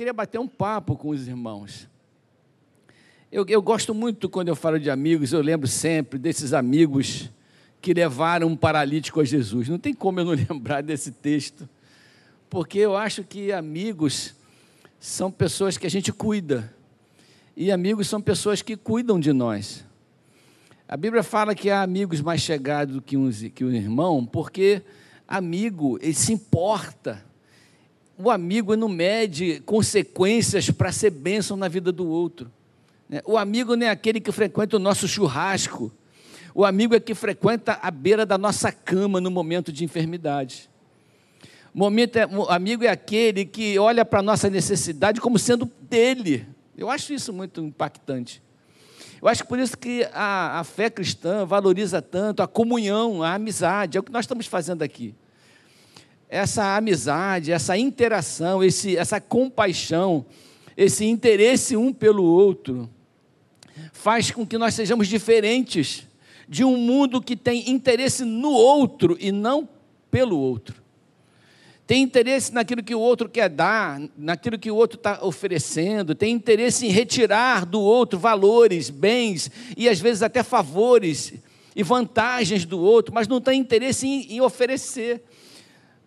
queria bater um papo com os irmãos. Eu, eu gosto muito quando eu falo de amigos, eu lembro sempre desses amigos que levaram um paralítico a Jesus. Não tem como eu não lembrar desse texto, porque eu acho que amigos são pessoas que a gente cuida, e amigos são pessoas que cuidam de nós. A Bíblia fala que há amigos mais chegados do que que um irmão, porque amigo, ele se importa. O amigo não mede consequências para ser bênção na vida do outro. Né? O amigo não é aquele que frequenta o nosso churrasco. O amigo é que frequenta a beira da nossa cama no momento de enfermidade. Momento é, amigo é aquele que olha para a nossa necessidade como sendo dele. Eu acho isso muito impactante. Eu acho por isso que a, a fé cristã valoriza tanto a comunhão, a amizade, é o que nós estamos fazendo aqui. Essa amizade, essa interação, esse, essa compaixão, esse interesse um pelo outro, faz com que nós sejamos diferentes de um mundo que tem interesse no outro e não pelo outro. Tem interesse naquilo que o outro quer dar, naquilo que o outro está oferecendo, tem interesse em retirar do outro valores, bens e às vezes até favores e vantagens do outro, mas não tem interesse em, em oferecer.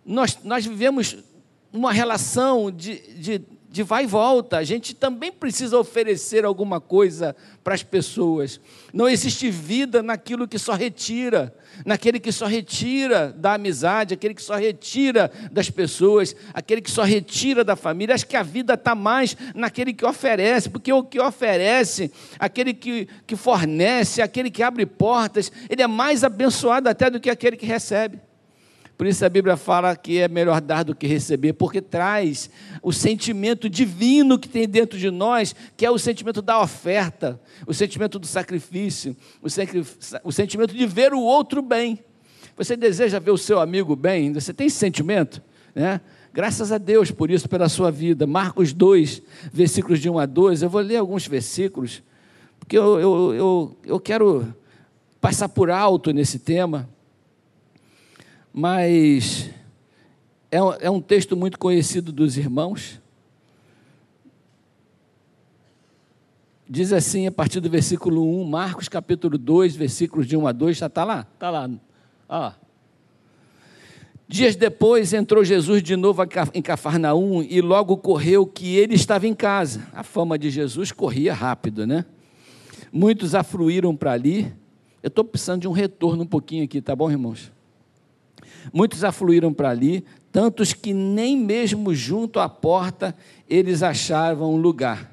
Nós, nós vivemos uma relação de, de de vai e volta. A gente também precisa oferecer alguma coisa para as pessoas. Não existe vida naquilo que só retira, naquele que só retira da amizade, aquele que só retira das pessoas, aquele que só retira da família. Acho que a vida está mais naquele que oferece, porque o que oferece, aquele que, que fornece, aquele que abre portas, ele é mais abençoado até do que aquele que recebe. Por isso a Bíblia fala que é melhor dar do que receber, porque traz o sentimento divino que tem dentro de nós, que é o sentimento da oferta, o sentimento do sacrifício, o, o sentimento de ver o outro bem. Você deseja ver o seu amigo bem? Você tem esse sentimento? Né? Graças a Deus por isso, pela sua vida. Marcos 2, versículos de 1 a 12. Eu vou ler alguns versículos, porque eu, eu, eu, eu quero passar por alto nesse tema mas é, é um texto muito conhecido dos irmãos. Diz assim, a partir do versículo 1, Marcos capítulo 2, versículos de 1 a 2, já está lá? Está lá. Ah. Dias depois entrou Jesus de novo em Cafarnaum e logo correu que ele estava em casa. A fama de Jesus corria rápido, né? Muitos afluíram para ali. Eu estou precisando de um retorno um pouquinho aqui, tá bom, irmãos? Muitos afluíram para ali, tantos que nem mesmo junto à porta eles achavam lugar.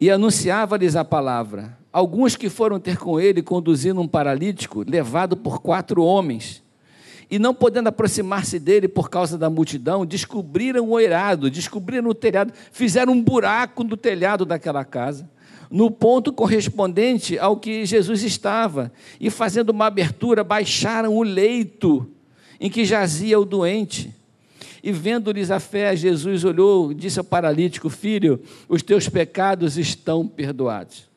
E anunciava-lhes a palavra. Alguns que foram ter com ele, conduzindo um paralítico, levado por quatro homens, e não podendo aproximar-se dele por causa da multidão, descobriram o eirado, descobriram o telhado, fizeram um buraco no telhado daquela casa no ponto correspondente ao que Jesus estava, e fazendo uma abertura, baixaram o leito em que jazia o doente. E vendo-lhes a fé, Jesus olhou e disse ao paralítico: Filho, os teus pecados estão perdoados.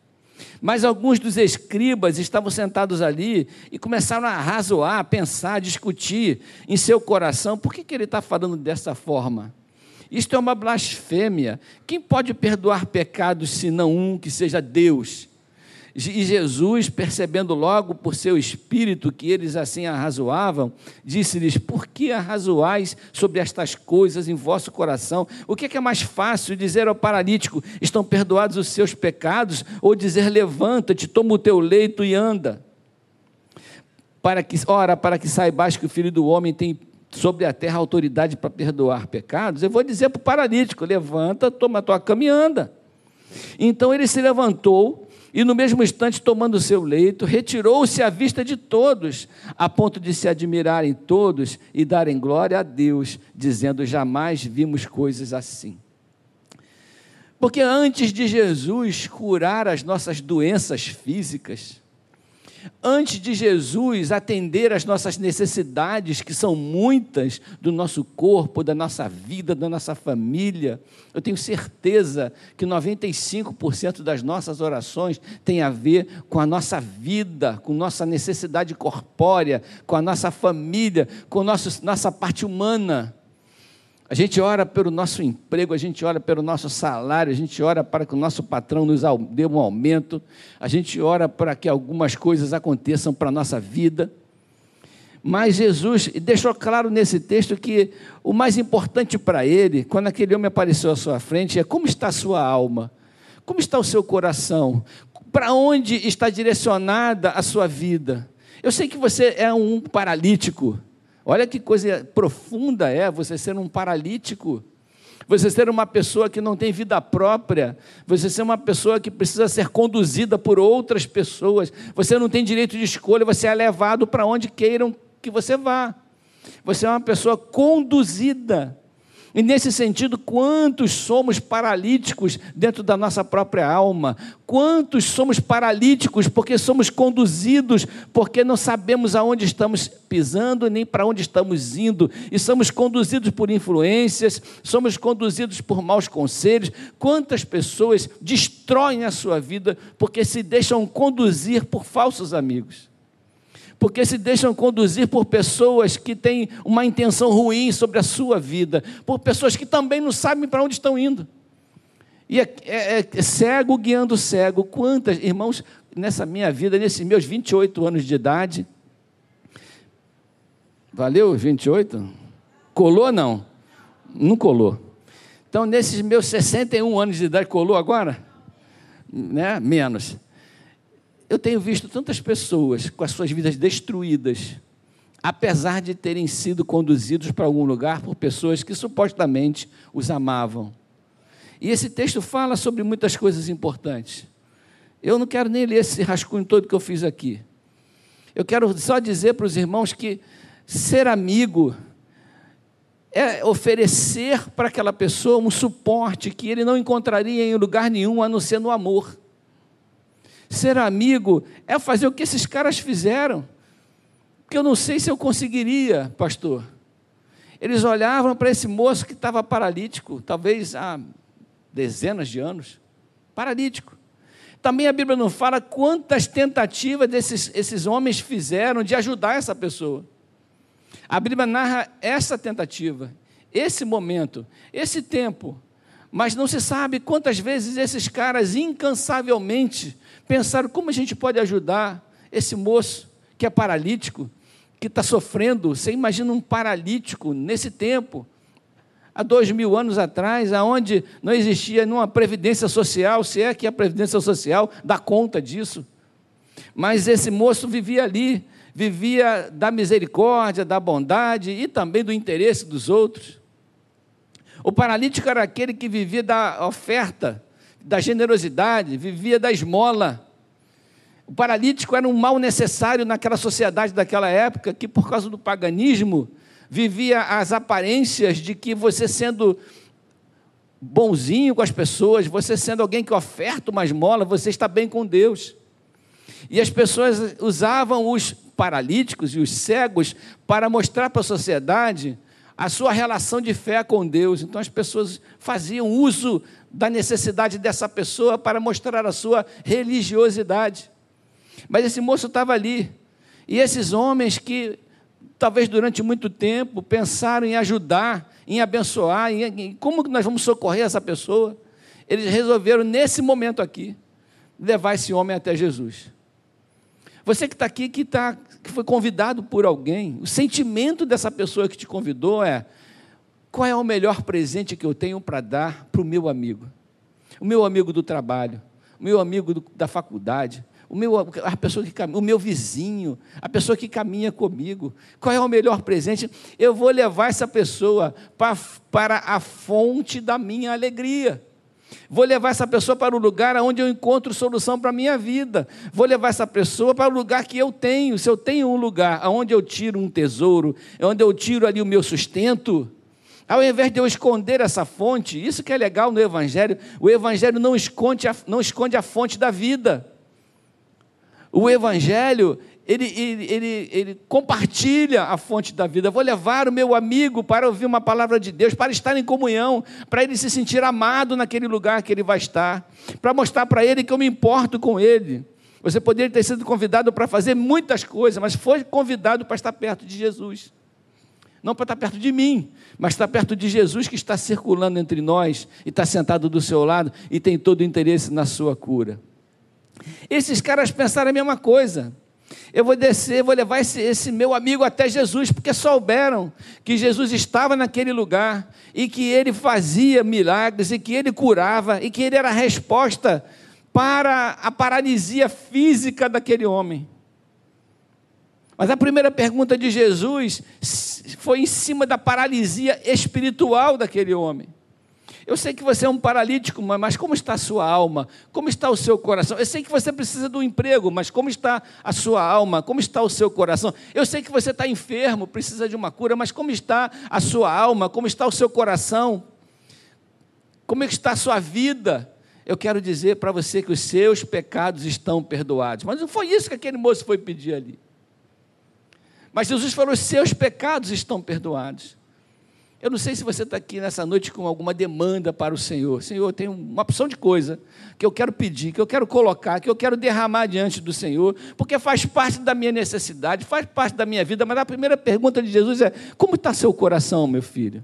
Mas alguns dos escribas estavam sentados ali e começaram a razoar, a pensar, a discutir em seu coração: por que, que ele está falando dessa forma? Isto é uma blasfêmia. Quem pode perdoar pecados senão um que seja Deus? E Jesus, percebendo logo por seu espírito que eles assim arrazoavam, disse-lhes: Por que arrazoais sobre estas coisas em vosso coração? O que é, que é mais fácil dizer ao paralítico: Estão perdoados os seus pecados? Ou dizer: Levanta-te, toma o teu leito e anda? Para que, ora, para que saibais que o filho do homem tem sobre a terra autoridade para perdoar pecados, eu vou dizer para o paralítico: levanta, toma tua cama e anda. Então ele se levantou e, no mesmo instante, tomando o seu leito, retirou-se à vista de todos, a ponto de se admirarem todos e darem glória a Deus, dizendo: Jamais vimos coisas assim. Porque antes de Jesus curar as nossas doenças físicas, Antes de Jesus atender às nossas necessidades, que são muitas, do nosso corpo, da nossa vida, da nossa família, eu tenho certeza que 95% das nossas orações tem a ver com a nossa vida, com nossa necessidade corpórea, com a nossa família, com a nossa parte humana. A gente ora pelo nosso emprego, a gente ora pelo nosso salário, a gente ora para que o nosso patrão nos dê um aumento, a gente ora para que algumas coisas aconteçam para a nossa vida. Mas Jesus deixou claro nesse texto que o mais importante para ele, quando aquele homem apareceu à sua frente, é como está a sua alma, como está o seu coração, para onde está direcionada a sua vida. Eu sei que você é um paralítico, Olha que coisa profunda é você ser um paralítico, você ser uma pessoa que não tem vida própria, você ser uma pessoa que precisa ser conduzida por outras pessoas, você não tem direito de escolha, você é levado para onde queiram que você vá. Você é uma pessoa conduzida. E nesse sentido, quantos somos paralíticos dentro da nossa própria alma? Quantos somos paralíticos porque somos conduzidos, porque não sabemos aonde estamos pisando nem para onde estamos indo, e somos conduzidos por influências, somos conduzidos por maus conselhos. Quantas pessoas destroem a sua vida porque se deixam conduzir por falsos amigos? Porque se deixam conduzir por pessoas que têm uma intenção ruim sobre a sua vida, por pessoas que também não sabem para onde estão indo. E é, é, é cego guiando cego. Quantas, irmãos, nessa minha vida, nesses meus 28 anos de idade, valeu 28? Colou não? Não colou. Então, nesses meus 61 anos de idade, colou agora? Né? Menos eu tenho visto tantas pessoas com as suas vidas destruídas, apesar de terem sido conduzidos para algum lugar por pessoas que supostamente os amavam. E esse texto fala sobre muitas coisas importantes. Eu não quero nem ler esse rascunho todo que eu fiz aqui. Eu quero só dizer para os irmãos que ser amigo é oferecer para aquela pessoa um suporte que ele não encontraria em lugar nenhum a não ser no amor. Ser amigo é fazer o que esses caras fizeram. Que eu não sei se eu conseguiria, pastor. Eles olhavam para esse moço que estava paralítico, talvez há dezenas de anos, paralítico. Também a Bíblia não fala quantas tentativas desses esses homens fizeram de ajudar essa pessoa. A Bíblia narra essa tentativa, esse momento, esse tempo, mas não se sabe quantas vezes esses caras incansavelmente pensaram como a gente pode ajudar esse moço que é paralítico, que está sofrendo. Você imagina um paralítico nesse tempo, há dois mil anos atrás, aonde não existia nenhuma previdência social, se é que a previdência social dá conta disso. Mas esse moço vivia ali, vivia da misericórdia, da bondade e também do interesse dos outros. O paralítico era aquele que vivia da oferta, da generosidade, vivia da esmola. O paralítico era um mal necessário naquela sociedade daquela época, que por causa do paganismo vivia as aparências de que você sendo bonzinho com as pessoas, você sendo alguém que oferta uma esmola, você está bem com Deus. E as pessoas usavam os paralíticos e os cegos para mostrar para a sociedade a sua relação de fé com Deus. Então as pessoas faziam uso da necessidade dessa pessoa para mostrar a sua religiosidade. Mas esse moço estava ali. E esses homens que talvez durante muito tempo pensaram em ajudar, em abençoar, em, como nós vamos socorrer essa pessoa, eles resolveram nesse momento aqui levar esse homem até Jesus. Você que está aqui, que, tá, que foi convidado por alguém, o sentimento dessa pessoa que te convidou é: qual é o melhor presente que eu tenho para dar para o meu amigo? O meu amigo do trabalho, o meu amigo do, da faculdade, o meu, a pessoa que o meu vizinho, a pessoa que caminha comigo. Qual é o melhor presente? Eu vou levar essa pessoa para, para a fonte da minha alegria. Vou levar essa pessoa para o lugar onde eu encontro solução para a minha vida. Vou levar essa pessoa para o lugar que eu tenho. Se eu tenho um lugar onde eu tiro um tesouro, onde eu tiro ali o meu sustento, ao invés de eu esconder essa fonte, isso que é legal no Evangelho, o Evangelho não esconde a, não esconde a fonte da vida. O Evangelho, ele, ele, ele, ele compartilha a fonte da vida. Vou levar o meu amigo para ouvir uma palavra de Deus, para estar em comunhão, para ele se sentir amado naquele lugar que ele vai estar, para mostrar para ele que eu me importo com ele. Você poderia ter sido convidado para fazer muitas coisas, mas foi convidado para estar perto de Jesus. Não para estar perto de mim, mas está perto de Jesus que está circulando entre nós e está sentado do seu lado e tem todo o interesse na sua cura. Esses caras pensaram a mesma coisa. Eu vou descer, vou levar esse, esse, meu amigo até Jesus, porque souberam que Jesus estava naquele lugar e que ele fazia milagres e que ele curava e que ele era a resposta para a paralisia física daquele homem. Mas a primeira pergunta de Jesus foi em cima da paralisia espiritual daquele homem. Eu sei que você é um paralítico, mas como está a sua alma? Como está o seu coração? Eu sei que você precisa de um emprego, mas como está a sua alma? Como está o seu coração? Eu sei que você está enfermo, precisa de uma cura, mas como está a sua alma? Como está o seu coração? Como é está a sua vida? Eu quero dizer para você que os seus pecados estão perdoados. Mas não foi isso que aquele moço foi pedir ali. Mas Jesus falou: os seus pecados estão perdoados. Eu não sei se você está aqui nessa noite com alguma demanda para o Senhor. Senhor, tem uma opção de coisa que eu quero pedir, que eu quero colocar, que eu quero derramar diante do Senhor, porque faz parte da minha necessidade, faz parte da minha vida. Mas a primeira pergunta de Jesus é: como está seu coração, meu filho?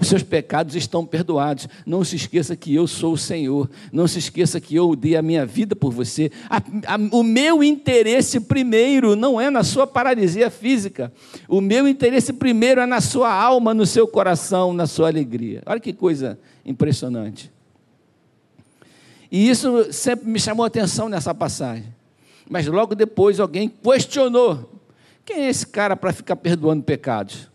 Os seus pecados estão perdoados. Não se esqueça que eu sou o Senhor. Não se esqueça que eu dei a minha vida por você. A, a, o meu interesse primeiro não é na sua paralisia física. O meu interesse primeiro é na sua alma, no seu coração, na sua alegria. Olha que coisa impressionante. E isso sempre me chamou a atenção nessa passagem. Mas logo depois alguém questionou: quem é esse cara para ficar perdoando pecados?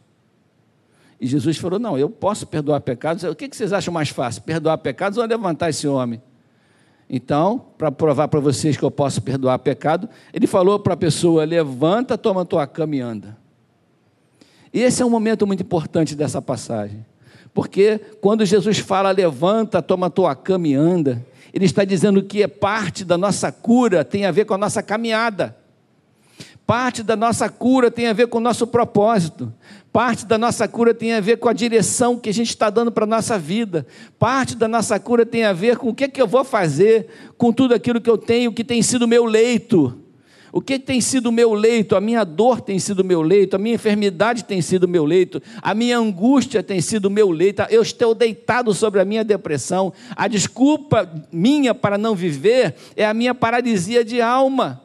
E Jesus falou: Não, eu posso perdoar pecados. O que vocês acham mais fácil? Perdoar pecados ou levantar esse homem? Então, para provar para vocês que eu posso perdoar pecado, ele falou para a pessoa: Levanta, toma tua cama e anda. E esse é um momento muito importante dessa passagem. Porque quando Jesus fala, levanta, toma tua cama e anda, ele está dizendo que é parte da nossa cura, tem a ver com a nossa caminhada. Parte da nossa cura tem a ver com o nosso propósito. Parte da nossa cura tem a ver com a direção que a gente está dando para a nossa vida. Parte da nossa cura tem a ver com o que, é que eu vou fazer com tudo aquilo que eu tenho, que tem sido meu leito. O que tem sido meu leito? A minha dor tem sido meu leito, a minha enfermidade tem sido meu leito, a minha angústia tem sido meu leito. Eu estou deitado sobre a minha depressão. A desculpa minha para não viver é a minha paralisia de alma.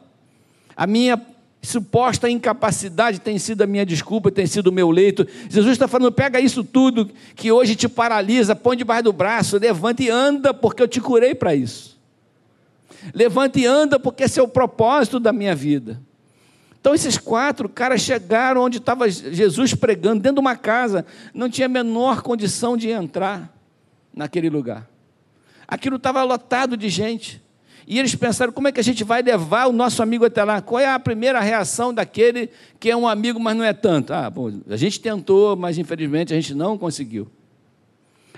A minha suposta incapacidade tem sido a minha desculpa, tem sido o meu leito. Jesus está falando: pega isso tudo que hoje te paralisa, põe debaixo do braço, levanta e anda, porque eu te curei para isso. Levanta e anda, porque esse é o propósito da minha vida. Então, esses quatro caras chegaram onde estava Jesus pregando, dentro de uma casa, não tinha a menor condição de entrar naquele lugar. Aquilo estava lotado de gente. E eles pensaram: como é que a gente vai levar o nosso amigo até lá? Qual é a primeira reação daquele que é um amigo, mas não é tanto? Ah, bom, a gente tentou, mas infelizmente a gente não conseguiu.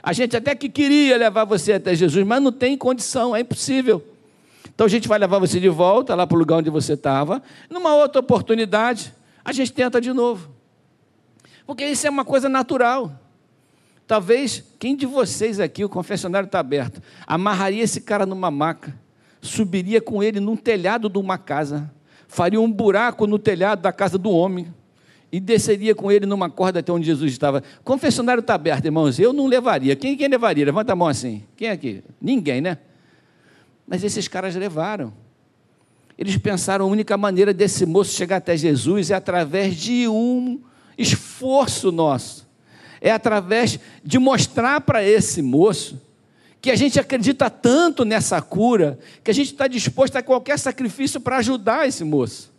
A gente até que queria levar você até Jesus, mas não tem condição, é impossível. Então a gente vai levar você de volta lá para o lugar onde você estava. Numa outra oportunidade, a gente tenta de novo. Porque isso é uma coisa natural. Talvez quem de vocês aqui, o confessionário está aberto, amarraria esse cara numa maca subiria com ele num telhado de uma casa, faria um buraco no telhado da casa do homem e desceria com ele numa corda até onde Jesus estava. Confessionário está aberto, irmãos. Eu não levaria. Quem, quem levaria? Levanta a mão assim. Quem aqui? Ninguém, né? Mas esses caras levaram. Eles pensaram a única maneira desse moço chegar até Jesus é através de um esforço nosso. É através de mostrar para esse moço que a gente acredita tanto nessa cura, que a gente está disposto a qualquer sacrifício para ajudar esse moço.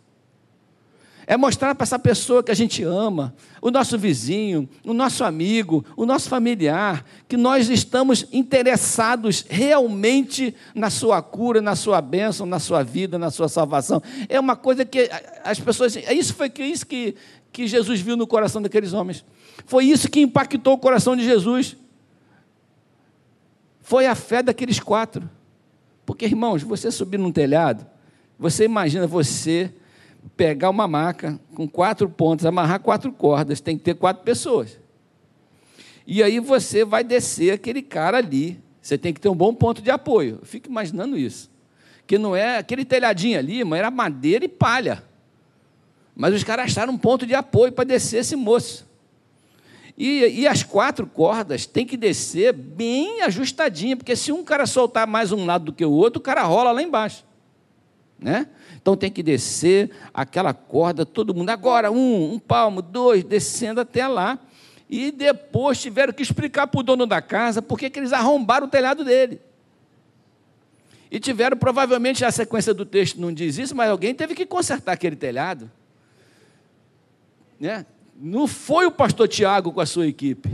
É mostrar para essa pessoa que a gente ama, o nosso vizinho, o nosso amigo, o nosso familiar, que nós estamos interessados realmente na sua cura, na sua bênção, na sua vida, na sua salvação. É uma coisa que as pessoas. É isso foi isso que, que Jesus viu no coração daqueles homens. Foi isso que impactou o coração de Jesus foi a fé daqueles quatro. Porque, irmãos, você subir num telhado, você imagina você pegar uma maca com quatro pontas, amarrar quatro cordas, tem que ter quatro pessoas. E aí você vai descer aquele cara ali. Você tem que ter um bom ponto de apoio. Eu fico imaginando isso. Que não é aquele telhadinho ali, mas era madeira e palha. Mas os caras acharam um ponto de apoio para descer esse moço. E, e as quatro cordas têm que descer bem ajustadinha, porque se um cara soltar mais um lado do que o outro, o cara rola lá embaixo. Né? Então tem que descer aquela corda, todo mundo, agora um, um palmo, dois, descendo até lá. E depois tiveram que explicar para o dono da casa por que eles arrombaram o telhado dele. E tiveram, provavelmente, a sequência do texto não diz isso, mas alguém teve que consertar aquele telhado. Né? Não foi o pastor Tiago com a sua equipe.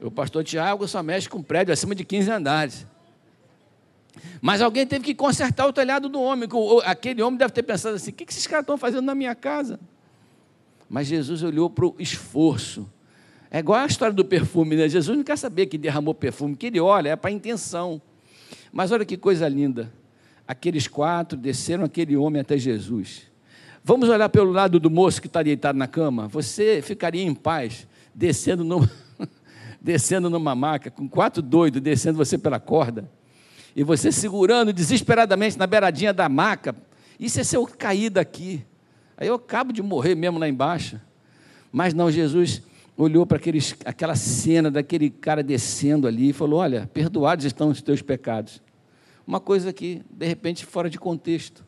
O pastor Tiago só mexe com prédio acima de 15 andares. Mas alguém teve que consertar o telhado do homem. Aquele homem deve ter pensado assim: o que esses caras estão fazendo na minha casa? Mas Jesus olhou para o esforço. É igual a história do perfume, né? Jesus não quer saber que derramou perfume, que ele olha, é para a intenção. Mas olha que coisa linda. Aqueles quatro desceram aquele homem até Jesus. Vamos olhar pelo lado do moço que está deitado na cama. Você ficaria em paz descendo numa, descendo numa maca, com quatro doidos descendo você pela corda, e você segurando desesperadamente na beiradinha da maca. Isso é se eu cair daqui. Aí eu acabo de morrer mesmo lá embaixo. Mas não, Jesus olhou para aqueles, aquela cena daquele cara descendo ali e falou: Olha, perdoados estão os teus pecados. Uma coisa que, de repente, fora de contexto,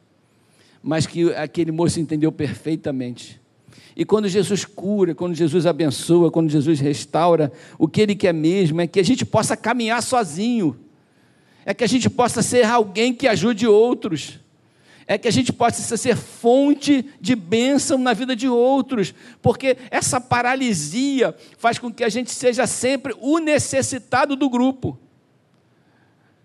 mas que aquele moço entendeu perfeitamente. E quando Jesus cura, quando Jesus abençoa, quando Jesus restaura, o que Ele quer mesmo é que a gente possa caminhar sozinho, é que a gente possa ser alguém que ajude outros é que a gente possa ser fonte de bênção na vida de outros, porque essa paralisia faz com que a gente seja sempre o necessitado do grupo.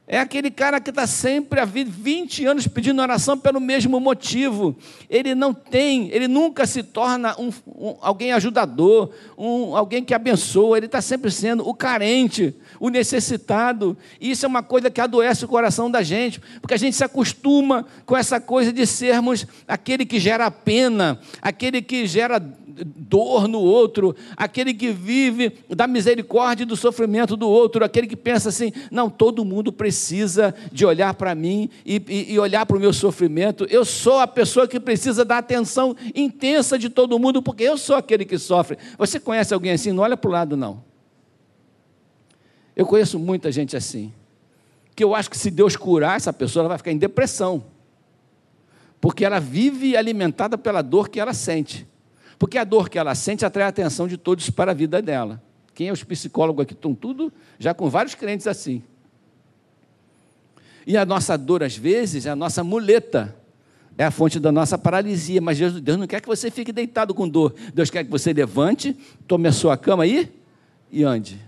É aquele cara que está sempre há 20 anos pedindo oração pelo mesmo motivo. Ele não tem, ele nunca se torna um, um, alguém ajudador, um, alguém que abençoa. Ele está sempre sendo o carente, o necessitado. E isso é uma coisa que adoece o coração da gente, porque a gente se acostuma com essa coisa de sermos aquele que gera pena, aquele que gera dor no outro, aquele que vive da misericórdia e do sofrimento do outro, aquele que pensa assim: não, todo mundo precisa de olhar para mim e, e, e olhar para o meu sofrimento. Eu sou a pessoa que precisa da atenção intensa de todo mundo, porque eu sou aquele que sofre. Você conhece alguém assim? Não olha para o lado, não. Eu conheço muita gente assim, que eu acho que se Deus curar essa pessoa, ela vai ficar em depressão, porque ela vive alimentada pela dor que ela sente. Porque a dor que ela sente atrai a atenção de todos para a vida dela. Quem é os psicólogos aqui estão tudo já com vários crentes assim. E a nossa dor, às vezes, é a nossa muleta, é a fonte da nossa paralisia. Mas Deus, Deus não quer que você fique deitado com dor. Deus quer que você levante, tome a sua cama aí e ande.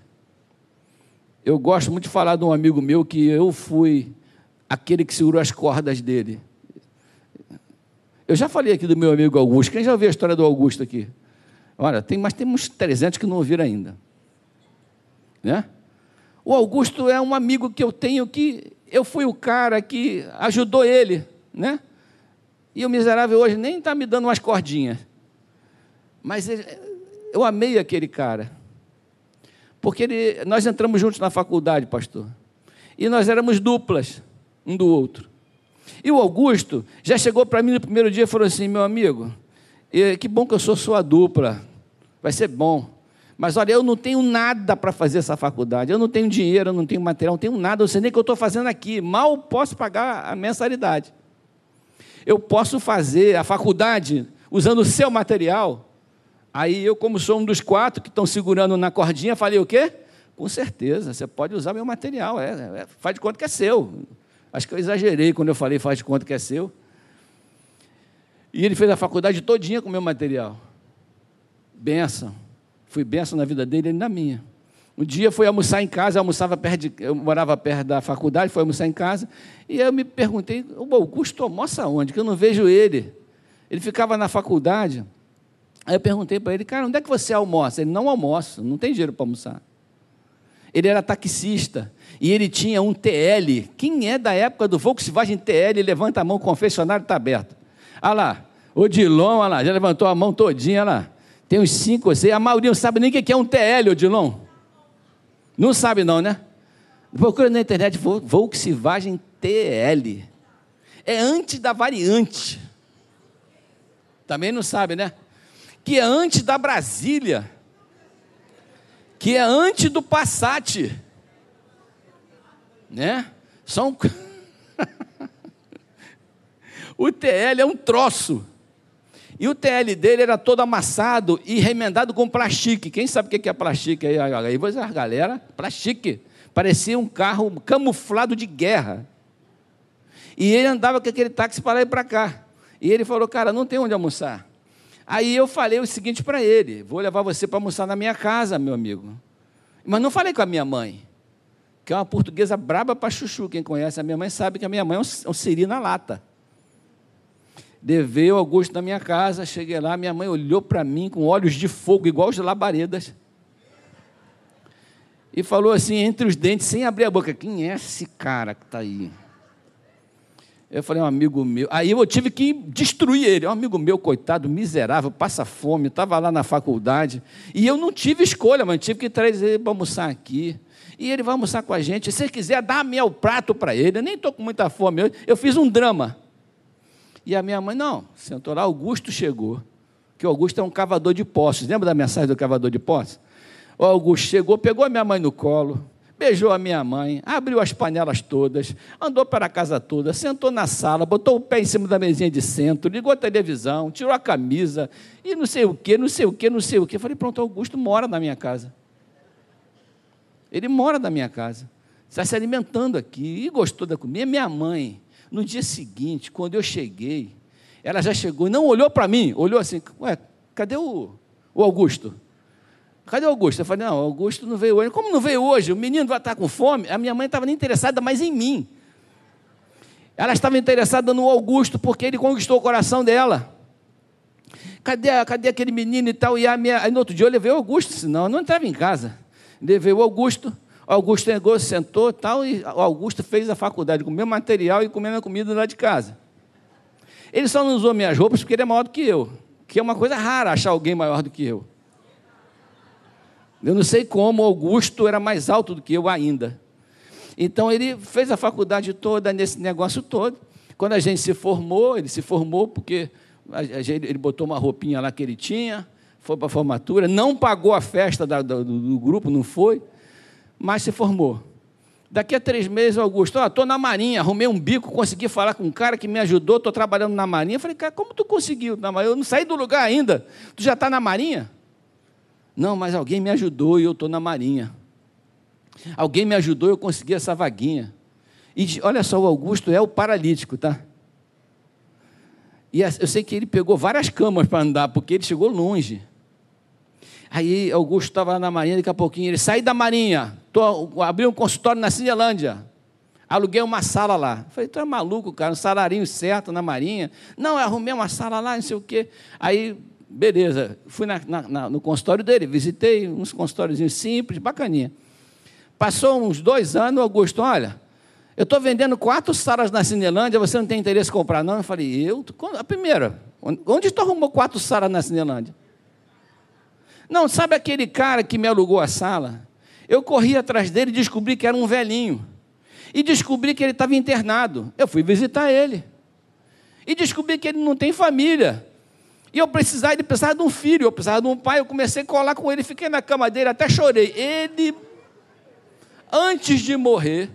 Eu gosto muito de falar de um amigo meu que eu fui aquele que segurou as cordas dele. Eu já falei aqui do meu amigo Augusto. Quem já ouviu a história do Augusto aqui? Olha, tem, mas tem uns 300 que não ouviram ainda. Né? O Augusto é um amigo que eu tenho que eu fui o cara que ajudou ele, né? E o miserável hoje nem está me dando umas cordinhas. Mas ele, eu amei aquele cara. Porque ele, nós entramos juntos na faculdade, pastor. E nós éramos duplas, um do outro. E o Augusto já chegou para mim no primeiro dia e falou assim: meu amigo, que bom que eu sou sua dupla, vai ser bom. Mas olha, eu não tenho nada para fazer essa faculdade, eu não tenho dinheiro, eu não tenho material, não tenho nada, eu sei nem o que eu estou fazendo aqui, mal posso pagar a mensalidade. Eu posso fazer a faculdade usando o seu material. Aí eu, como sou um dos quatro que estão segurando na cordinha, falei o quê? Com certeza, você pode usar meu material, é, é, faz de conta que é seu. Acho que eu exagerei quando eu falei faz de conta que é seu. E ele fez a faculdade todinha com o meu material. Benção. Fui benção na vida dele e na minha. Um dia foi almoçar em casa, eu, almoçava perto de, eu morava perto da faculdade, foi almoçar em casa, e eu me perguntei, o Augusto almoça onde? Que eu não vejo ele. Ele ficava na faculdade. Aí eu perguntei para ele, cara, onde é que você almoça? Ele não almoça, não tem dinheiro para almoçar. Ele era taxista e ele tinha um TL. Quem é da época do Volkswagen TL? Levanta a mão, o confessionário está aberto. Olha lá, o Dilon, olha lá, já levantou a mão todinha, olha lá. Tem uns cinco ou seis, a maioria não sabe nem o que é um TL, Odilon. Não sabe não, né? Procura na internet Volkswagen TL. É antes da variante. Também não sabe, né? Que é antes da Brasília. que é antes do Passat. Né? São O TL é um troço. E o TL dele era todo amassado e remendado com plastique. Quem sabe o que é plastique aí? Aí a galera, plastique. Parecia um carro camuflado de guerra. E ele andava com aquele táxi para lá e para cá. E ele falou, cara, não tem onde almoçar. Aí eu falei o seguinte para ele: vou levar você para almoçar na minha casa, meu amigo. Mas não falei com a minha mãe, que é uma portuguesa braba para chuchu. Quem conhece a minha mãe sabe que a minha mãe é um siri na lata. Levei o Augusto na minha casa, cheguei lá, minha mãe olhou para mim com olhos de fogo, igual os labaredas. E falou assim, entre os dentes, sem abrir a boca: Quem é esse cara que está aí? Eu falei, um amigo meu. Aí eu tive que destruir ele. Um amigo meu, coitado, miserável, passa fome, estava lá na faculdade. E eu não tive escolha, mas tive que trazer ele para almoçar aqui. E ele vai almoçar com a gente. Se quiser, dá meu prato para ele. Eu nem estou com muita fome. Eu, fiz um drama. E a minha mãe, não, sentou lá, Augusto chegou. Que o Augusto é um cavador de poços. Lembra da mensagem do cavador de poços? O Augusto chegou, pegou a minha mãe no colo, beijou a minha mãe, abriu as panelas todas, andou para a casa toda, sentou na sala, botou o pé em cima da mesinha de centro, ligou a televisão, tirou a camisa, e não sei o que, não sei o que, não sei o que. Falei, pronto, Augusto mora na minha casa. Ele mora na minha casa. Está se alimentando aqui e gostou da comida. Minha mãe no dia seguinte, quando eu cheguei, ela já chegou e não olhou para mim, olhou assim, ué, cadê o, o Augusto? Cadê o Augusto? Eu falei, não, o Augusto não veio hoje. Como não veio hoje? O menino vai estar com fome? A minha mãe estava nem interessada mais em mim. Ela estava interessada no Augusto porque ele conquistou o coração dela. Cadê, cadê aquele menino e tal? E a minha, aí no outro dia eu levei o Augusto, senão eu não entrava em casa. Levei o Augusto. Augusto chegou, sentou tal, e Augusto fez a faculdade com o meu material e comendo a comida lá de casa. Ele só não usou minhas roupas porque ele é maior do que eu, que é uma coisa rara achar alguém maior do que eu. Eu não sei como, Augusto era mais alto do que eu ainda. Então ele fez a faculdade toda nesse negócio todo. Quando a gente se formou, ele se formou porque ele botou uma roupinha lá que ele tinha, foi para a formatura, não pagou a festa do, do grupo, não foi mas se formou. Daqui a três meses, Augusto, estou na Marinha, arrumei um bico, consegui falar com um cara que me ajudou, estou trabalhando na Marinha. Eu falei, cara, como tu conseguiu? Eu não saí do lugar ainda. Tu já está na Marinha? Não, mas alguém me ajudou e eu estou na Marinha. Alguém me ajudou e eu consegui essa vaguinha. E olha só, o Augusto é o paralítico, tá? E eu sei que ele pegou várias camas para andar, porque ele chegou longe. Aí Augusto estava na Marinha, daqui a pouquinho ele sai da Marinha, tô, abri um consultório na Cinelândia, aluguei uma sala lá. Falei, tu é maluco, cara, um salarinho certo na Marinha. Não, arrumei uma sala lá, não sei o quê. Aí, beleza, fui na, na, no consultório dele, visitei uns consultóriozinhos simples, bacaninha. Passou uns dois anos, Augusto, olha, eu estou vendendo quatro salas na Cinelândia, você não tem interesse em comprar, não? Eu falei, eu? A primeira, onde tu arrumou quatro salas na Cinelândia? Não, sabe aquele cara que me alugou a sala? Eu corri atrás dele e descobri que era um velhinho. E descobri que ele estava internado. Eu fui visitar ele. E descobri que ele não tem família. E eu precisava, ele precisava de um filho, eu precisava de um pai. Eu comecei a colar com ele, fiquei na cama dele, até chorei. Ele, antes de morrer,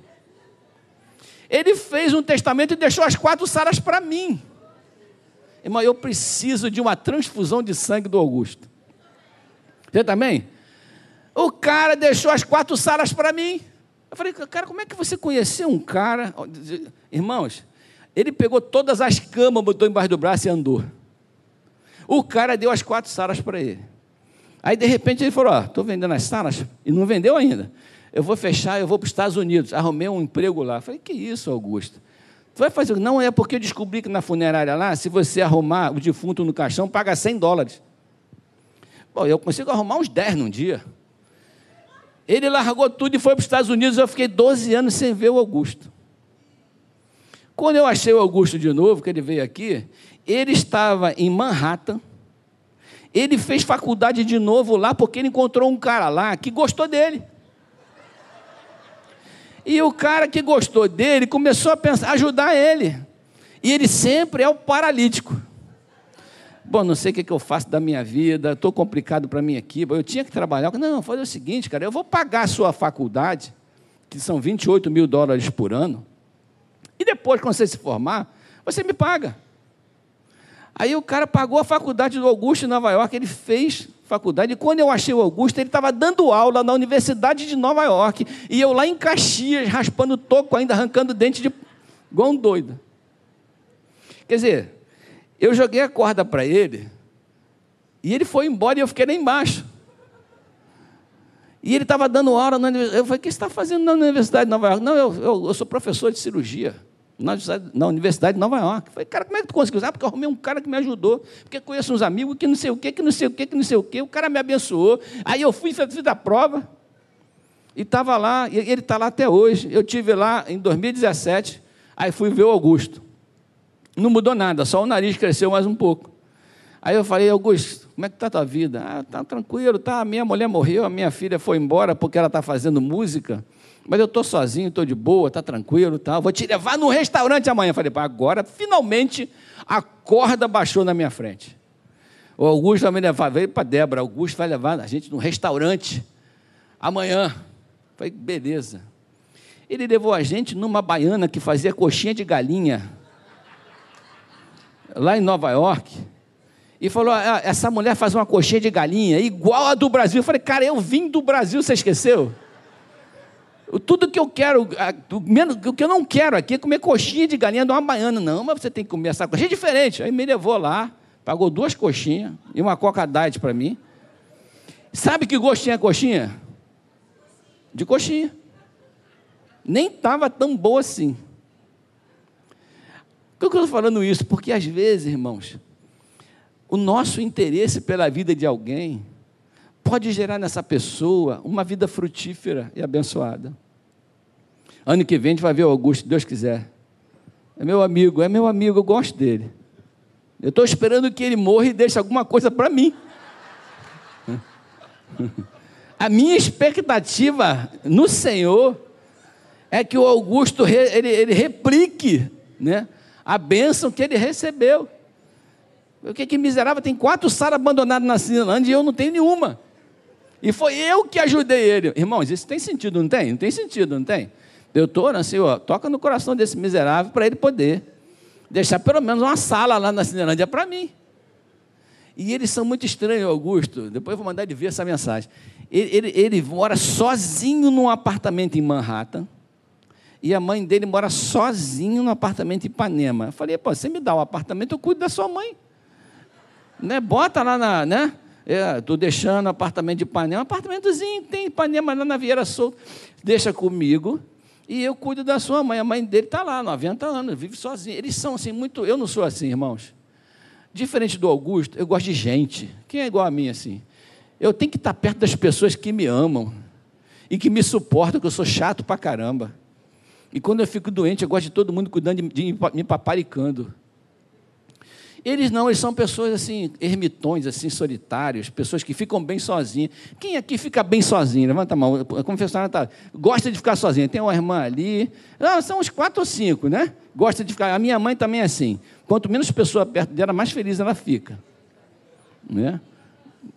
ele fez um testamento e deixou as quatro salas para mim. Irmão, eu preciso de uma transfusão de sangue do Augusto. Você também? O cara deixou as quatro salas para mim. Eu falei, cara, como é que você conheceu um cara? Irmãos, ele pegou todas as camas, botou embaixo do braço e andou. O cara deu as quatro salas para ele. Aí, de repente, ele falou: Ó, estou vendendo as salas, e não vendeu ainda. Eu vou fechar, eu vou para os Estados Unidos. Arrumei um emprego lá. Eu falei: Que isso, Augusto? Tu vai fazer. Não é porque eu descobri que na funerária lá, se você arrumar o defunto no caixão, paga 100 dólares. Bom, eu consigo arrumar uns 10 num dia. Ele largou tudo e foi para os Estados Unidos. Eu fiquei 12 anos sem ver o Augusto. Quando eu achei o Augusto de novo, que ele veio aqui, ele estava em Manhattan. Ele fez faculdade de novo lá porque ele encontrou um cara lá que gostou dele. E o cara que gostou dele começou a pensar, ajudar ele. E ele sempre é o paralítico Bom, não sei o que, que eu faço da minha vida, estou complicado para mim aqui. Eu tinha que trabalhar. Não, fazer o seguinte, cara, eu vou pagar a sua faculdade, que são 28 mil dólares por ano, e depois, quando você se formar, você me paga. Aí o cara pagou a faculdade do Augusto em Nova York, ele fez faculdade, e quando eu achei o Augusto, ele estava dando aula na Universidade de Nova York, e eu lá em Caxias, raspando toco, ainda arrancando dente de igual um doido. Quer dizer, eu joguei a corda para ele, e ele foi embora e eu fiquei lá embaixo. E ele estava dando aula na universidade. Eu falei, o que você está fazendo na Universidade de Nova York? Não, eu, eu, eu sou professor de cirurgia na, Universidade de Nova York. Eu falei, cara, como é que tu conseguiu? Ah, porque eu arrumei um cara que me ajudou, porque conheço uns amigos que não sei o quê, que não sei o quê, que não sei o quê. O cara me abençoou. Aí eu fui, fiz a prova, e estava lá, e ele está lá até hoje. Eu tive lá em 2017, aí fui ver o Augusto. Não mudou nada, só o nariz cresceu mais um pouco. Aí eu falei, Augusto, como é que está a tua vida? Ah, tá tranquilo, tá. A minha mulher morreu, a minha filha foi embora porque ela está fazendo música. Mas eu estou sozinho, estou de boa, está tranquilo, tá. Vou te levar no restaurante amanhã. Eu falei, agora finalmente a corda baixou na minha frente. O Augusto vai me levar, veio para Débora, Augusto vai levar a gente no restaurante amanhã. Falei, beleza. Ele levou a gente numa baiana que fazia coxinha de galinha lá em Nova York, e falou: ah, essa mulher faz uma coxinha de galinha igual a do Brasil. Eu falei, cara, eu vim do Brasil, você esqueceu? Tudo que eu quero, o que eu não quero aqui é comer coxinha de galinha de uma baiana. Não, mas você tem que comer essa coxinha diferente. Aí me levou lá, pagou duas coxinhas e uma coca diet para mim. Sabe que gostinho é coxinha? De coxinha. Nem estava tão boa assim. Por que eu estou falando isso? Porque às vezes, irmãos, o nosso interesse pela vida de alguém pode gerar nessa pessoa uma vida frutífera e abençoada. Ano que vem a gente vai ver o Augusto, se Deus quiser. É meu amigo, é meu amigo, eu gosto dele. Eu estou esperando que ele morra e deixe alguma coisa para mim. A minha expectativa no Senhor é que o Augusto ele, ele replique né, a bênção que ele recebeu. O que que miserável tem quatro salas abandonadas na Cinelândia e eu não tenho nenhuma. E foi eu que ajudei ele. Irmãos, isso tem sentido, não tem? Não tem sentido, não tem? Eu estou orando, Senhor, toca no coração desse miserável para ele poder deixar pelo menos uma sala lá na Cinelândia para mim. E eles são muito estranhos, Augusto. Depois eu vou mandar ele ver essa mensagem. Ele, ele, ele mora sozinho num apartamento em Manhattan e a mãe dele mora sozinho no apartamento em Ipanema. Eu falei, pô, você me dá o um apartamento, eu cuido da sua mãe. Né? Bota lá na, né? Estou é, deixando apartamento de Ipanema, um apartamentozinho, tem Ipanema lá na Vieira Solto. Deixa comigo e eu cuido da sua mãe. A mãe dele está lá, 90 anos, vive sozinha. Eles são assim, muito. Eu não sou assim, irmãos. Diferente do Augusto, eu gosto de gente. Quem é igual a mim assim? Eu tenho que estar perto das pessoas que me amam e que me suportam, que eu sou chato pra caramba. E quando eu fico doente, eu gosto de todo mundo cuidando de, de me paparicando. Eles não, eles são pessoas assim, ermitões, assim, solitários, pessoas que ficam bem sozinhas. Quem aqui fica bem sozinho? Levanta a mão. A confessionária tá, gosta de ficar sozinha. Tem uma irmã ali. Não, são uns quatro ou cinco, né? Gosta de ficar. A minha mãe também é assim. Quanto menos pessoa perto dela, mais feliz ela fica. Né?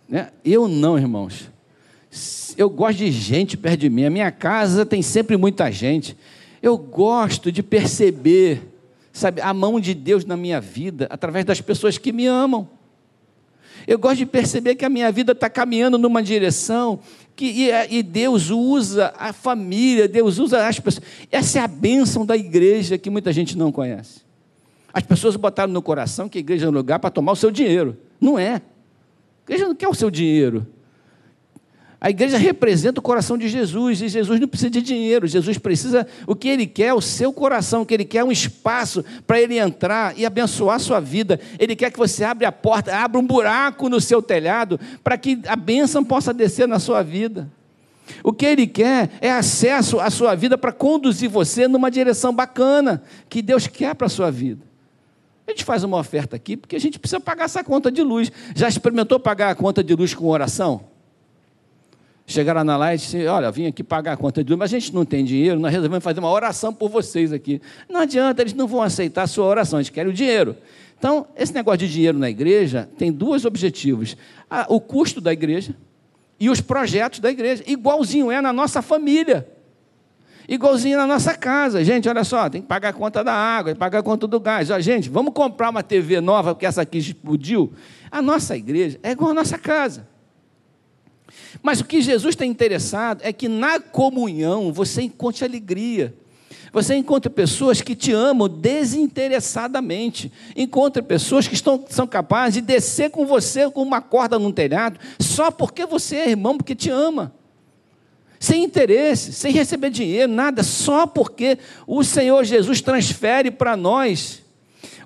né? Eu não, irmãos. Eu gosto de gente perto de mim. A minha casa tem sempre muita gente. Eu gosto de perceber, sabe, a mão de Deus na minha vida através das pessoas que me amam. Eu gosto de perceber que a minha vida está caminhando numa direção que e, e, Deus usa a família, Deus usa as pessoas. Essa é a bênção da igreja que muita gente não conhece. As pessoas botaram no coração que a igreja é um lugar para tomar o seu dinheiro. Não é. A igreja não quer o seu dinheiro. A igreja representa o coração de Jesus e Jesus não precisa de dinheiro. Jesus precisa, o que ele quer o seu coração, o que ele quer é um espaço para ele entrar e abençoar a sua vida. Ele quer que você abra a porta, abra um buraco no seu telhado para que a bênção possa descer na sua vida. O que ele quer é acesso à sua vida para conduzir você numa direção bacana que Deus quer para a sua vida. A gente faz uma oferta aqui porque a gente precisa pagar essa conta de luz. Já experimentou pagar a conta de luz com oração? Chegaram na lá e disseram, olha, vim aqui pagar a conta de luz, mas a gente não tem dinheiro, nós resolvemos fazer uma oração por vocês aqui. Não adianta, eles não vão aceitar a sua oração, eles querem o dinheiro. Então, esse negócio de dinheiro na igreja tem dois objetivos: o custo da igreja e os projetos da igreja. Igualzinho é na nossa família. Igualzinho na nossa casa. Gente, olha só, tem que pagar a conta da água, tem que pagar a conta do gás. Ó, gente, vamos comprar uma TV nova, porque essa aqui explodiu. A nossa igreja é igual a nossa casa. Mas o que Jesus está interessado é que na comunhão você encontre alegria. Você encontra pessoas que te amam desinteressadamente. Encontra pessoas que estão, são capazes de descer com você com uma corda num telhado, só porque você é irmão, porque te ama. Sem interesse, sem receber dinheiro, nada, só porque o Senhor Jesus transfere para nós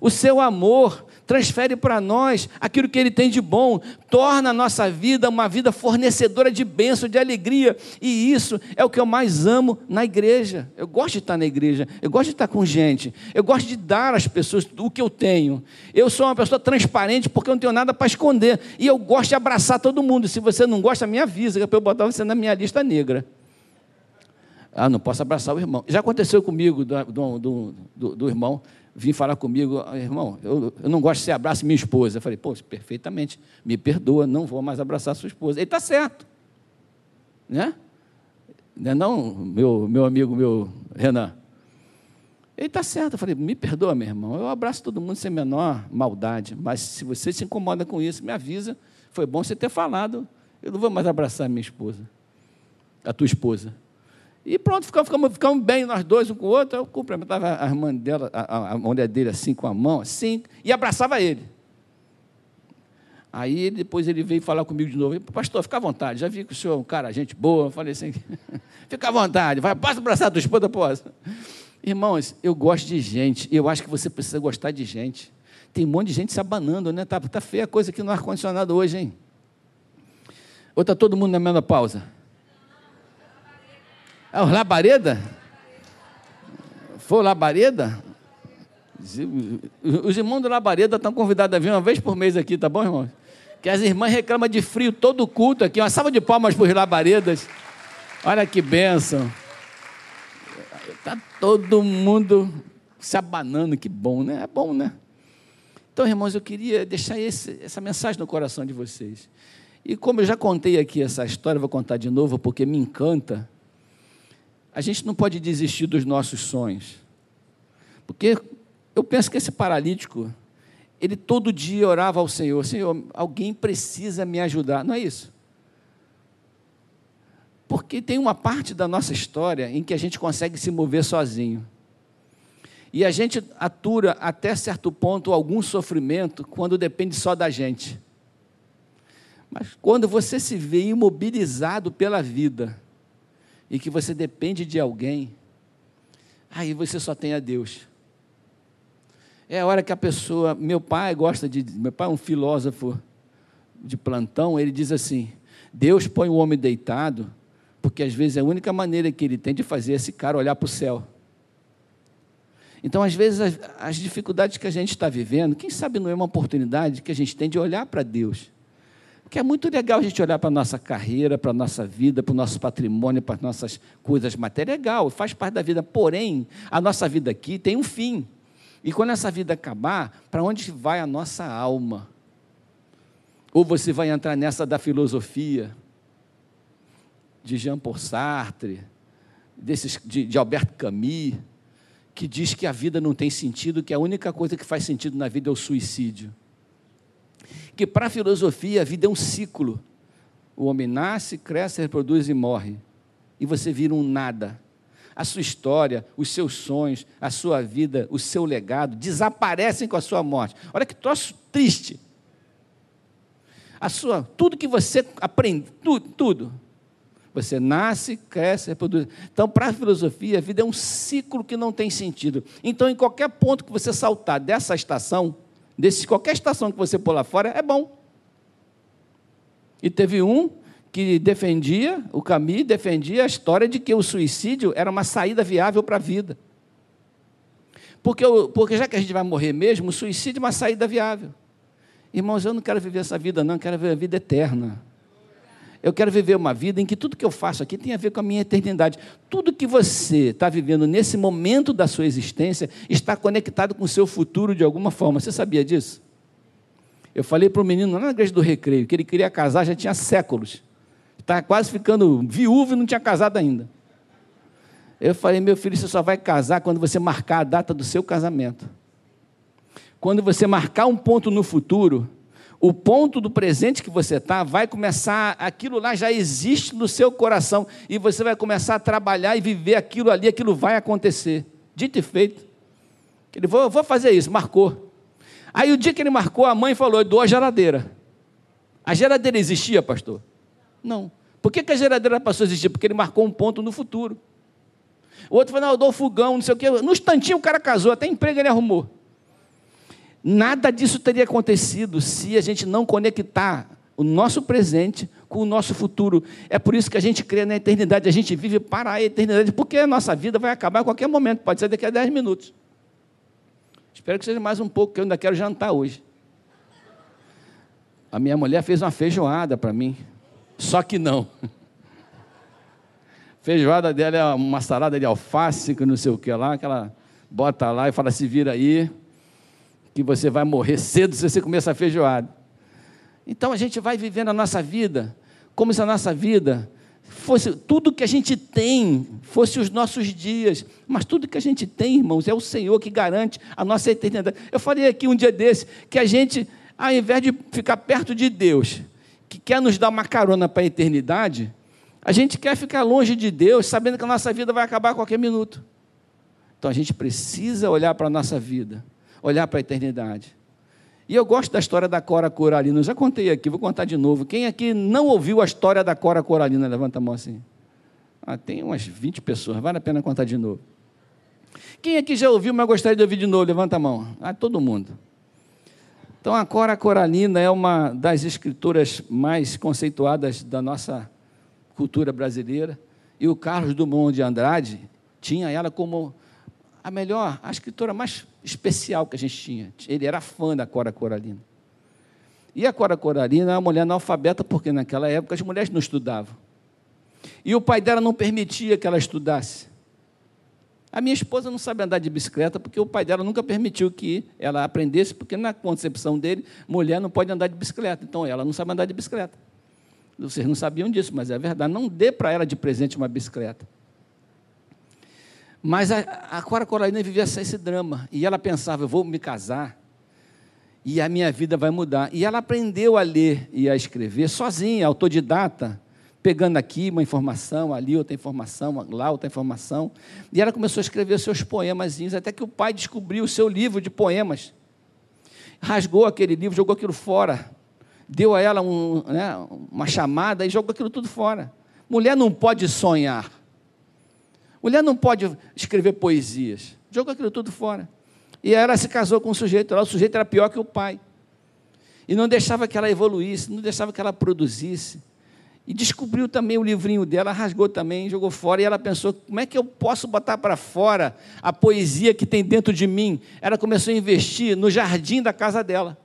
o seu amor, transfere para nós aquilo que Ele tem de bom, torna a nossa vida uma vida fornecedora de bênção, de alegria, e isso é o que eu mais amo na igreja. Eu gosto de estar na igreja, eu gosto de estar com gente, eu gosto de dar às pessoas o que eu tenho. Eu sou uma pessoa transparente porque eu não tenho nada para esconder, e eu gosto de abraçar todo mundo. Se você não gosta, me avisa, para eu botar você na minha lista negra. Ah, não posso abraçar o irmão. Já aconteceu comigo, do, do, do, do irmão vim falar comigo, ah, irmão, eu, eu não gosto de você abraça minha esposa. Eu falei, pô, perfeitamente, me perdoa, não vou mais abraçar sua esposa. Ele está certo. Né? Não, é não meu, meu amigo, meu Renan. Ele está certo. Eu falei, me perdoa, meu irmão. Eu abraço todo mundo sem menor maldade. Mas se você se incomoda com isso, me avisa. Foi bom você ter falado. Eu não vou mais abraçar minha esposa, a tua esposa. E pronto, ficamos, ficamos, ficamos, bem nós dois, um com o outro. Eu cumprimentava a irmã dela, a, a mulher dele assim, com a mão, assim, e abraçava ele. Aí depois ele veio falar comigo de novo. Pastor, fica à vontade. Já vi que o senhor é um cara, gente boa. Eu falei assim, fica à vontade. Vai, posso abraçar a tua esposa? Posso. Irmãos, eu gosto de gente. Eu acho que você precisa gostar de gente. Tem um monte de gente se abanando, né? Tá, tá feia a coisa aqui no ar-condicionado hoje, hein? Ou está todo mundo na mesma pausa? É o Labareda? Foi o Labareda? Os irmãos do Labareda estão convidados a vir uma vez por mês aqui, tá bom, irmãos? Que as irmãs reclamam de frio todo culto aqui. Uma salva de palmas para os Labaredas. Olha que bênção. Está todo mundo se abanando, que bom, né? É bom, né? Então, irmãos, eu queria deixar esse, essa mensagem no coração de vocês. E como eu já contei aqui essa história, vou contar de novo porque me encanta a gente não pode desistir dos nossos sonhos. Porque eu penso que esse paralítico, ele todo dia orava ao Senhor: Senhor, alguém precisa me ajudar. Não é isso? Porque tem uma parte da nossa história em que a gente consegue se mover sozinho. E a gente atura até certo ponto algum sofrimento quando depende só da gente. Mas quando você se vê imobilizado pela vida, e que você depende de alguém, aí você só tem a Deus. É a hora que a pessoa. Meu pai gosta de. Meu pai é um filósofo de plantão, ele diz assim: Deus põe o homem deitado, porque às vezes é a única maneira que ele tem de fazer esse cara olhar para o céu. Então, às vezes, as, as dificuldades que a gente está vivendo, quem sabe não é uma oportunidade que a gente tem de olhar para Deus que é muito legal a gente olhar para a nossa carreira, para a nossa vida, para o nosso patrimônio, para as nossas coisas materiais. É legal, faz parte da vida. Porém, a nossa vida aqui tem um fim. E quando essa vida acabar, para onde vai a nossa alma? Ou você vai entrar nessa da filosofia de Jean Paul Sartre, desses, de, de Albert Camus, que diz que a vida não tem sentido, que a única coisa que faz sentido na vida é o suicídio que para a filosofia a vida é um ciclo. O homem nasce, cresce, reproduz e morre. E você vira um nada. A sua história, os seus sonhos, a sua vida, o seu legado desaparecem com a sua morte. Olha que troço triste. A sua, tudo que você aprende, tudo, tudo. Você nasce, cresce, reproduz. Então, para a filosofia, a vida é um ciclo que não tem sentido. Então, em qualquer ponto que você saltar dessa estação, desse, qualquer estação que você pôr lá fora, é bom. E teve um que defendia, o Camus defendia a história de que o suicídio era uma saída viável para a vida. Porque, porque já que a gente vai morrer mesmo, o suicídio é uma saída viável. Irmãos, eu não quero viver essa vida, não, eu quero viver a vida eterna. Eu quero viver uma vida em que tudo que eu faço aqui tem a ver com a minha eternidade. Tudo que você está vivendo nesse momento da sua existência está conectado com o seu futuro de alguma forma. Você sabia disso? Eu falei para o menino lá na igreja do recreio que ele queria casar já tinha séculos. Estava quase ficando viúvo e não tinha casado ainda. Eu falei, meu filho, você só vai casar quando você marcar a data do seu casamento. Quando você marcar um ponto no futuro, o ponto do presente que você está vai começar, aquilo lá já existe no seu coração, e você vai começar a trabalhar e viver aquilo ali, aquilo vai acontecer. Dito e feito. Ele vou, vou fazer isso, marcou. Aí o dia que ele marcou, a mãe falou: dou a geladeira. A geladeira existia, pastor? Não. Por que, que a geladeira passou a existir? Porque ele marcou um ponto no futuro. O outro falou: não, eu dou fogão, não sei o quê. No instantinho o cara casou, até emprego ele arrumou. Nada disso teria acontecido se a gente não conectar o nosso presente com o nosso futuro. É por isso que a gente crê na eternidade, a gente vive para a eternidade, porque a nossa vida vai acabar a qualquer momento, pode ser daqui a 10 minutos. Espero que seja mais um pouco, que eu ainda quero jantar hoje. A minha mulher fez uma feijoada para mim, só que não. Feijoada dela é uma salada de alface, que não sei o que lá, que ela bota lá e fala: se vira aí que você vai morrer cedo se você comer essa feijoada. Então a gente vai vivendo a nossa vida como se a nossa vida fosse tudo que a gente tem, fosse os nossos dias. Mas tudo que a gente tem, irmãos, é o Senhor que garante a nossa eternidade. Eu falei aqui um dia desse que a gente, ao invés de ficar perto de Deus, que quer nos dar uma carona para a eternidade, a gente quer ficar longe de Deus, sabendo que a nossa vida vai acabar a qualquer minuto. Então a gente precisa olhar para a nossa vida olhar para a eternidade. E eu gosto da história da Cora Coralina. Eu já contei aqui, vou contar de novo. Quem aqui não ouviu a história da Cora Coralina? Levanta a mão assim. Ah, tem umas 20 pessoas, vale a pena contar de novo. Quem aqui já ouviu, mas gostaria de ouvir de novo? Levanta a mão. Ah, todo mundo. Então, a Cora Coralina é uma das escritoras mais conceituadas da nossa cultura brasileira. E o Carlos Dumont de Andrade tinha ela como a melhor, a escritora mais especial que a gente tinha. Ele era fã da Cora Coralina. E a Cora Coralina era uma mulher analfabeta, porque naquela época as mulheres não estudavam. E o pai dela não permitia que ela estudasse. A minha esposa não sabe andar de bicicleta porque o pai dela nunca permitiu que ela aprendesse, porque na concepção dele, mulher não pode andar de bicicleta. Então ela não sabe andar de bicicleta. Vocês não sabiam disso, mas é verdade. Não dê para ela de presente uma bicicleta. Mas a, a Cora Coralina vivia esse drama. E ela pensava: eu vou me casar e a minha vida vai mudar. E ela aprendeu a ler e a escrever sozinha, autodidata, pegando aqui uma informação, ali outra informação, lá outra informação. E ela começou a escrever seus poemas, até que o pai descobriu o seu livro de poemas. Rasgou aquele livro, jogou aquilo fora. Deu a ela um, né, uma chamada e jogou aquilo tudo fora. Mulher não pode sonhar. Mulher não pode escrever poesias. Jogou aquilo tudo fora. E ela se casou com um sujeito o sujeito era pior que o pai. E não deixava que ela evoluísse, não deixava que ela produzisse. E descobriu também o livrinho dela, rasgou também, jogou fora, e ela pensou: como é que eu posso botar para fora a poesia que tem dentro de mim? Ela começou a investir no jardim da casa dela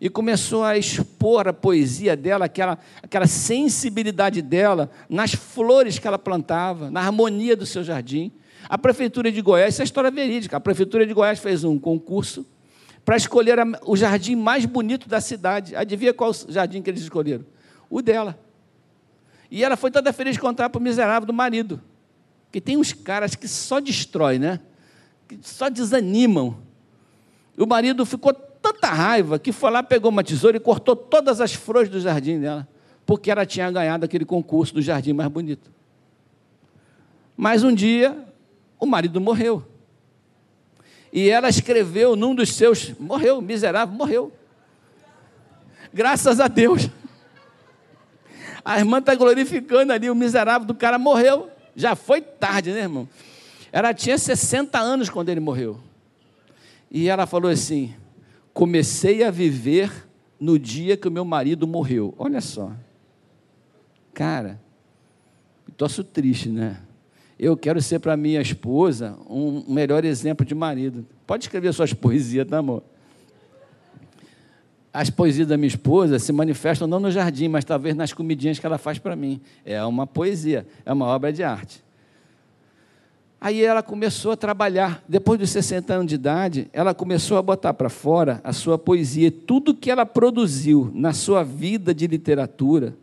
e começou a expor a poesia dela, aquela, aquela sensibilidade dela nas flores que ela plantava, na harmonia do seu jardim. A Prefeitura de Goiás, isso é história verídica, a Prefeitura de Goiás fez um concurso para escolher o jardim mais bonito da cidade. Adivinha qual jardim que eles escolheram? O dela. E ela foi toda feliz de contar para o miserável do marido. Que tem uns caras que só destrói, né? Que só desanimam. O marido ficou tanta raiva que foi lá, pegou uma tesoura e cortou todas as flores do jardim dela, porque ela tinha ganhado aquele concurso do jardim mais bonito. Mas um dia, o marido morreu. E ela escreveu num dos seus, morreu, miserável, morreu. Graças a Deus. A irmã está glorificando ali, o miserável do cara morreu. Já foi tarde, né, irmão? Ela tinha 60 anos quando ele morreu. E ela falou assim: comecei a viver no dia que o meu marido morreu. Olha só. Cara, estou triste, né? Eu quero ser para minha esposa um melhor exemplo de marido. Pode escrever suas poesias, tá, amor? as poesias da minha esposa se manifestam não no jardim, mas talvez nas comidinhas que ela faz para mim. É uma poesia, é uma obra de arte. Aí ela começou a trabalhar. Depois dos 60 anos de idade, ela começou a botar para fora a sua poesia. Tudo que ela produziu na sua vida de literatura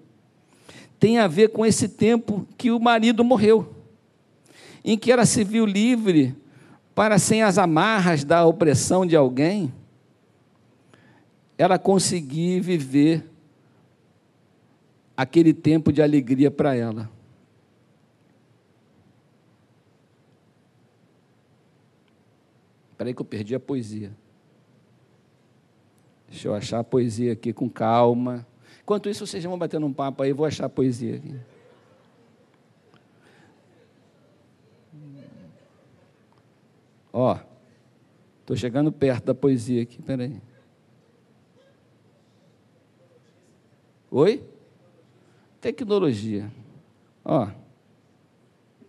tem a ver com esse tempo que o marido morreu, em que ela se viu livre para, sem as amarras da opressão de alguém, ela conseguir viver aquele tempo de alegria para ela. Espera aí que eu perdi a poesia. Deixa eu achar a poesia aqui com calma. Enquanto isso, vocês vão batendo um papo aí, vou achar a poesia aqui. Ó, estou chegando perto da poesia aqui, peraí. Oi? Tecnologia. Ó,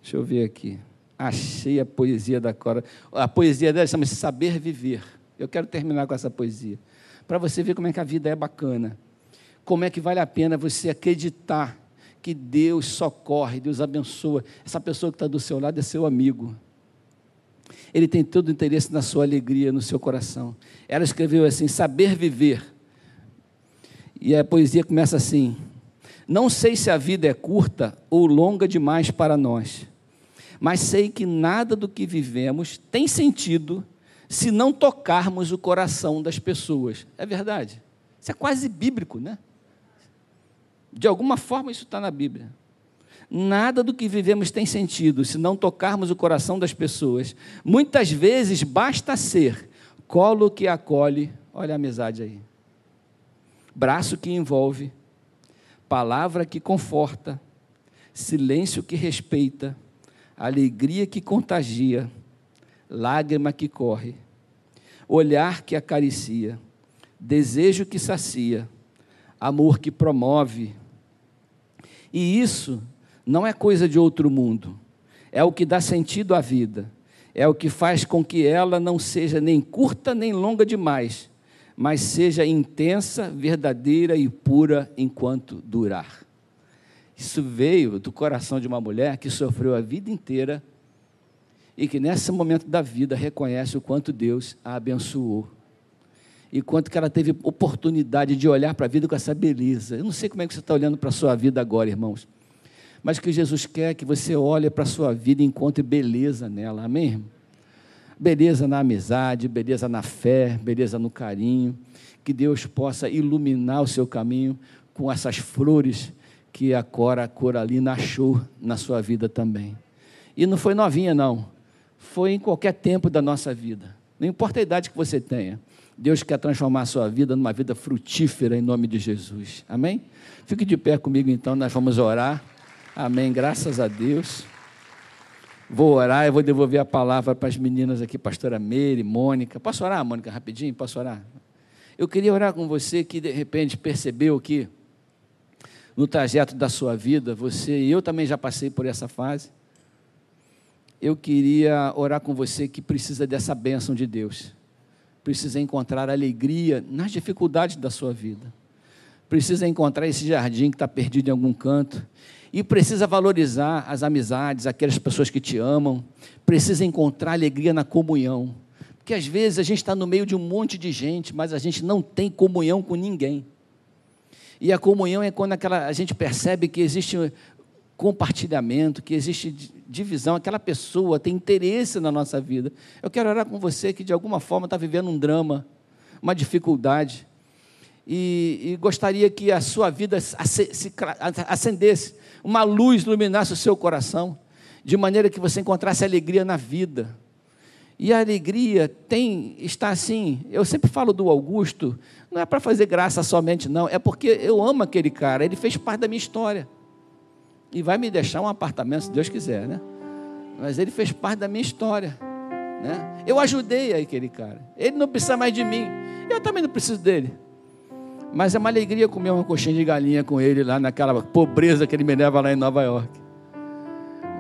deixa eu ver aqui. Achei a poesia da Cora. A poesia dela chama-se Saber Viver. Eu quero terminar com essa poesia. Para você ver como é que a vida é bacana. Como é que vale a pena você acreditar que Deus socorre, Deus abençoa. Essa pessoa que está do seu lado é seu amigo. Ele tem todo o interesse na sua alegria, no seu coração. Ela escreveu assim: Saber Viver. E a poesia começa assim: Não sei se a vida é curta ou longa demais para nós mas sei que nada do que vivemos tem sentido se não tocarmos o coração das pessoas. É verdade. Isso é quase bíblico, né? De alguma forma isso está na Bíblia. Nada do que vivemos tem sentido se não tocarmos o coração das pessoas. Muitas vezes basta ser colo que acolhe, olha a amizade aí, braço que envolve, palavra que conforta, silêncio que respeita, alegria que contagia, lágrima que corre, olhar que acaricia, desejo que sacia, amor que promove. E isso não é coisa de outro mundo, é o que dá sentido à vida, é o que faz com que ela não seja nem curta nem longa demais, mas seja intensa, verdadeira e pura enquanto durar. Isso veio do coração de uma mulher que sofreu a vida inteira e que nesse momento da vida reconhece o quanto Deus a abençoou. E quanto que ela teve oportunidade de olhar para a vida com essa beleza. Eu não sei como é que você está olhando para a sua vida agora, irmãos. Mas que Jesus quer que você olhe para a sua vida e encontre beleza nela. Amém? Beleza na amizade, beleza na fé, beleza no carinho. Que Deus possa iluminar o seu caminho com essas flores que a Cora Coralina achou na sua vida também. E não foi novinha, não. Foi em qualquer tempo da nossa vida. Não importa a idade que você tenha. Deus quer transformar a sua vida numa vida frutífera em nome de Jesus. Amém? Fique de pé comigo então, nós vamos orar. Amém. Graças a Deus. Vou orar e vou devolver a palavra para as meninas aqui, pastora Meire, Mônica. Posso orar, Mônica, rapidinho? Posso orar? Eu queria orar com você que de repente percebeu que no trajeto da sua vida, você e eu também já passei por essa fase. Eu queria orar com você que precisa dessa bênção de Deus. Precisa encontrar alegria nas dificuldades da sua vida. Precisa encontrar esse jardim que está perdido em algum canto. E precisa valorizar as amizades, aquelas pessoas que te amam. Precisa encontrar alegria na comunhão. Porque às vezes a gente está no meio de um monte de gente, mas a gente não tem comunhão com ninguém. E a comunhão é quando aquela, a gente percebe que existe compartilhamento, que existe divisão, aquela pessoa tem interesse na nossa vida. Eu quero orar com você que de alguma forma está vivendo um drama, uma dificuldade, e, e gostaria que a sua vida acendesse, uma luz iluminasse o seu coração, de maneira que você encontrasse alegria na vida. E a alegria tem, está assim. Eu sempre falo do Augusto, não é para fazer graça somente, não, é porque eu amo aquele cara, ele fez parte da minha história. E vai me deixar um apartamento, se Deus quiser, né? Mas ele fez parte da minha história. Né? Eu ajudei aquele cara. Ele não precisa mais de mim. Eu também não preciso dele. Mas é uma alegria comer uma coxinha de galinha com ele lá naquela pobreza que ele me leva lá em Nova York.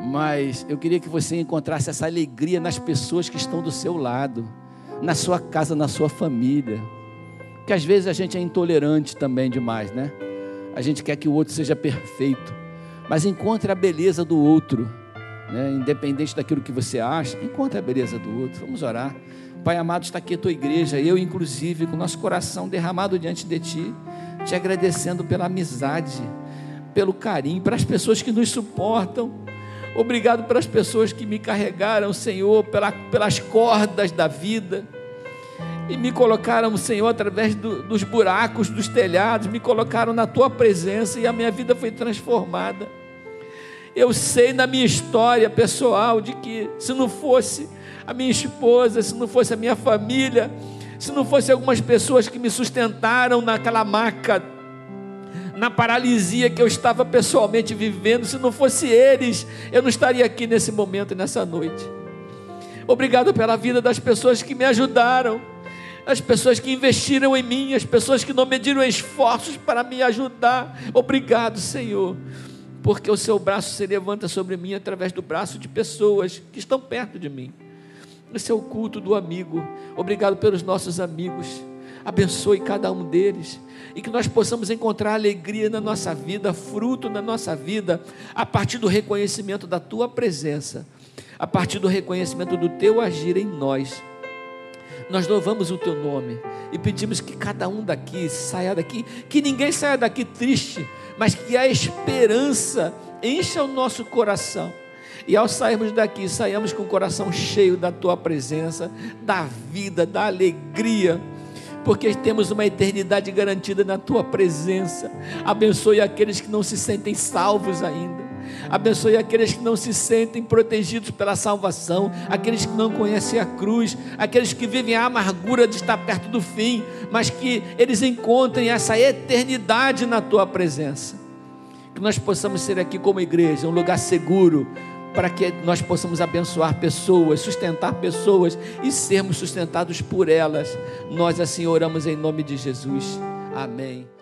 Mas eu queria que você encontrasse essa alegria nas pessoas que estão do seu lado, na sua casa, na sua família Porque às vezes a gente é intolerante também demais, né? A gente quer que o outro seja perfeito. Mas encontre a beleza do outro. Né? Independente daquilo que você acha, encontre a beleza do outro. Vamos orar. Pai amado, está aqui a tua igreja, eu inclusive, com nosso coração derramado diante de ti, te agradecendo pela amizade, pelo carinho, pelas pessoas que nos suportam. Obrigado pelas pessoas que me carregaram, Senhor, pela, pelas cordas da vida e me colocaram, Senhor, através do, dos buracos dos telhados, me colocaram na tua presença e a minha vida foi transformada. Eu sei na minha história pessoal de que se não fosse a minha esposa, se não fosse a minha família, se não fosse algumas pessoas que me sustentaram naquela maca, na paralisia que eu estava pessoalmente vivendo, se não fosse eles, eu não estaria aqui nesse momento, nessa noite. Obrigado pela vida das pessoas que me ajudaram as pessoas que investiram em mim, as pessoas que não mediram esforços para me ajudar. Obrigado, Senhor, porque o seu braço se levanta sobre mim através do braço de pessoas que estão perto de mim. Esse é o culto do amigo. Obrigado pelos nossos amigos. Abençoe cada um deles e que nós possamos encontrar alegria na nossa vida, fruto na nossa vida, a partir do reconhecimento da tua presença, a partir do reconhecimento do teu agir em nós. Nós louvamos o teu nome e pedimos que cada um daqui saia daqui, que ninguém saia daqui triste, mas que a esperança encha o nosso coração. E ao sairmos daqui, saiamos com o coração cheio da tua presença, da vida, da alegria, porque temos uma eternidade garantida na tua presença. Abençoe aqueles que não se sentem salvos ainda. Abençoe aqueles que não se sentem protegidos pela salvação, aqueles que não conhecem a cruz, aqueles que vivem a amargura de estar perto do fim, mas que eles encontrem essa eternidade na tua presença. Que nós possamos ser aqui como igreja, um lugar seguro para que nós possamos abençoar pessoas, sustentar pessoas e sermos sustentados por elas. Nós assim oramos em nome de Jesus. Amém.